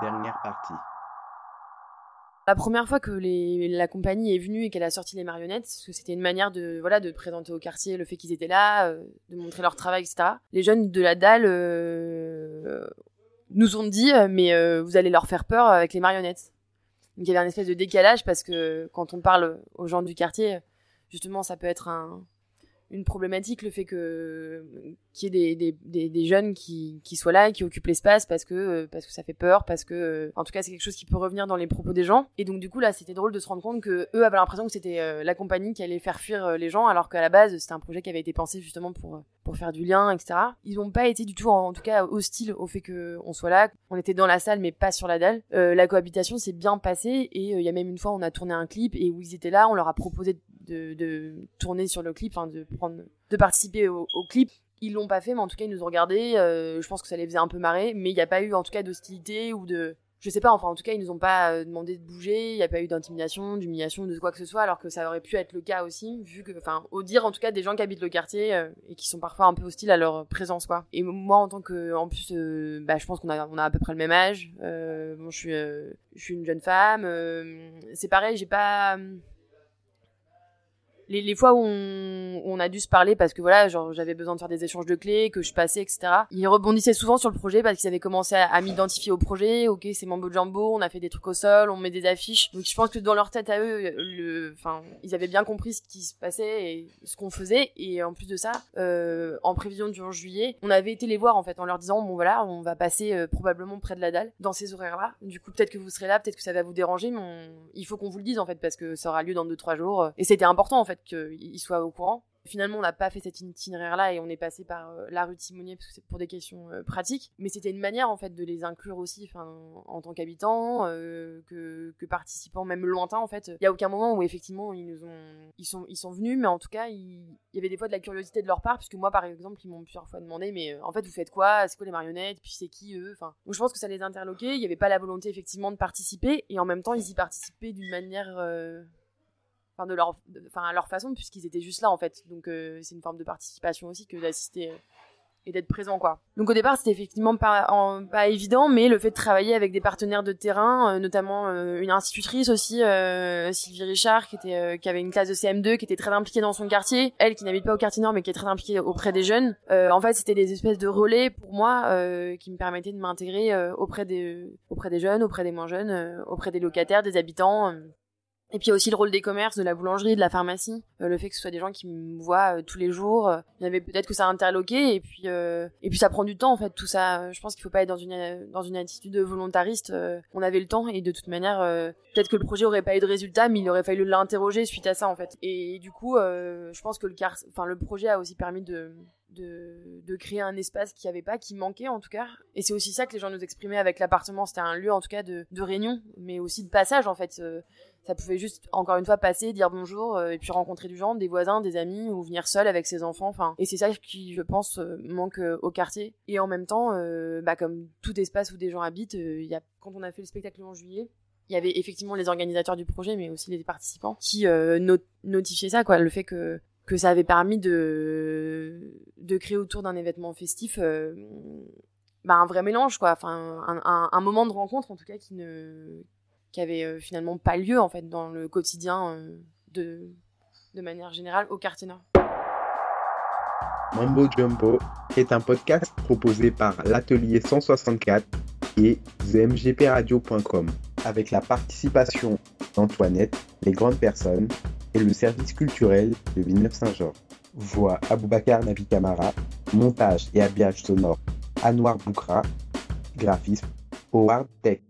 Dernière partie. La première fois que la compagnie est venue et qu'elle a sorti les marionnettes, parce que c'était une manière de voilà de présenter au quartier le fait qu'ils étaient là, euh, de montrer leur travail, etc. Les jeunes de la dalle euh, nous ont dit euh, mais vous allez leur faire peur avec les marionnettes. Donc il y avait un espèce de décalage parce que quand on parle aux gens du quartier, justement ça peut être un, une problématique le fait que qu'il y ait des, des, des, jeunes qui, qui soient là qui occupent l'espace parce que euh, parce que ça fait peur parce que euh, en tout cas c'est quelque chose qui peut revenir dans les propos des gens. Et donc du coup là c'était drôle de se rendre compte que eux avaient l'impression que c'était euh, la compagnie qui allait faire fuir les gens alors qu'à la base c'était un projet qui avait été pensé justement pour pour faire du lien etc ils n'ont pas été du tout en, tout cas hostiles au fait que on soit là. On était dans la salle mais pas sur la dalle. La cohabitation s'est bien passée et il y a même une fois on a tourné un clip et où ils étaient là on leur a proposé de, de tourner sur le clip, enfin de prendre, de participer au, clip. Ils l'ont pas fait, mais en tout cas ils nous ont regardé. Euh, je pense que ça les faisait un peu marrer, mais il n'y a pas eu en tout cas d'hostilité ou de, je sais pas, enfin en tout cas ils nous ont pas euh, demandé de bouger, il n'y a pas eu d'intimidation, d'humiliation, de quoi que ce soit, alors que ça aurait pu être le cas aussi, vu que, enfin, au dire en tout cas des gens qui habitent le quartier euh, et qui sont parfois un peu hostiles à leur présence, quoi. Et moi en tant que, en plus, bah je pense qu'on a, on a à peu près le même âge. bon, je suis, je suis une jeune femme. c'est pareil, j'ai pas les, fois où on, a dû se parler parce que voilà, j'avais besoin de faire des échanges de clés, que je passais, etc. Ils rebondissaient souvent sur le projet parce qu'ils avaient commencé à, m'identifier au projet. Ok, c'est Mambo Jumbo, on a fait des trucs au sol, on met des affiches. Donc je pense que dans leur tête à eux, enfin, ils avaient bien compris ce qui se passait et ce qu'on faisait. Et en plus de ça, euh, en prévision du 11 juillet, on avait été les voir en fait en leur disant bon voilà, on va passer euh, probablement près de la dalle dans ces horaires-là. Du coup, peut-être que vous serez là, peut-être que ça va vous déranger, mais il faut qu'on vous le dise en fait parce que ça aura lieu dans 2-3 jours. Et c'était important en fait qu'il soit au courant. Finalement, on n'a pas fait cet itinéraire-là et on est passé par euh, la rue de Simonier parce que c'est pour des questions euh, pratiques. Mais c'était une manière en fait de les inclure aussi, en tant qu'habitants, euh, que, participants, même lointains en fait. Il y a aucun moment où effectivement ils sont, venus, mais en tout cas il, y avait des fois de la curiosité de leur part, puisque moi par exemple ils m'ont plusieurs fois demandé, mais en fait vous faites quoi? C'est quoi les marionnettes? Puis c'est qui eux? Enfin, je pense que ça les interloquait. Il n'y avait pas la volonté effectivement de participer et en même temps ils y participaient d'une manière enfin de leur enfin leur façon puisqu'ils étaient juste là en fait. Donc euh, c'est une forme de participation aussi que d'assister euh, et d'être présent quoi. Donc au départ c'était effectivement pas pas évident mais le fait de travailler avec des partenaires de terrain euh, notamment une institutrice aussi Sylvie Richard qui était qui avait une classe de CM2 qui était très impliquée dans son quartier. Elle qui n'habite pas au quartier nord mais qui est très impliquée auprès des jeunes. En fait c'était des espèces de relais pour moi qui me permettaient de m'intégrer auprès des auprès des jeunes auprès des moins jeunes auprès des locataires des habitants et puis il y a aussi le rôle des commerces, de la boulangerie, de la pharmacie, euh, le fait que ce soit des gens qui me voient euh, tous les jours. Euh, il y avait peut-être que ça interloqué et puis et puis ça prend du temps en fait tout ça. Je pense qu'il faut pas être dans une dans une attitude volontariste. on avait le temps et de toute manière peut-être que le projet aurait pas eu de résultat, mais il aurait fallu l'interroger suite à ça en fait. Et, du coup, je pense que le car enfin le projet a aussi permis de de, créer un espace qui n'y avait pas, qui manquait en tout cas. Et c'est aussi ça que les gens nous exprimaient avec l'appartement. C'était un lieu en tout cas de, réunion, mais aussi de passage en fait. Euh, ça pouvait juste encore une fois passer, dire bonjour euh, et puis rencontrer du gens, des voisins, des amis ou venir seul avec ses enfants. Enfin, et c'est ça qui, je pense, euh, manque au quartier. Et en même temps, bah, comme tout espace où des gens habitent, y a, quand on a fait le spectacle en juillet, il y avait effectivement les organisateurs du projet, mais aussi les participants qui notifiaient ça, quoi, le fait que que ça avait permis de, de créer autour d'un événement festif euh, bah, un vrai mélange, quoi. Enfin, un, moment de rencontre, en tout cas, qui ne qui avait euh, finalement pas lieu, en fait, dans le quotidien euh, de, de manière générale au quartier nord. Mambo Jumbo est un podcast proposé par l'Atelier 164 et zmgpradio.com avec la participation d'Antoinette, les grandes personnes, et le service culturel de Villeneuve-Saint-Georges. Voix Aboubacar Navi Kamara, montage et habillage sonore Anouar Boukra, graphisme Howard Tech.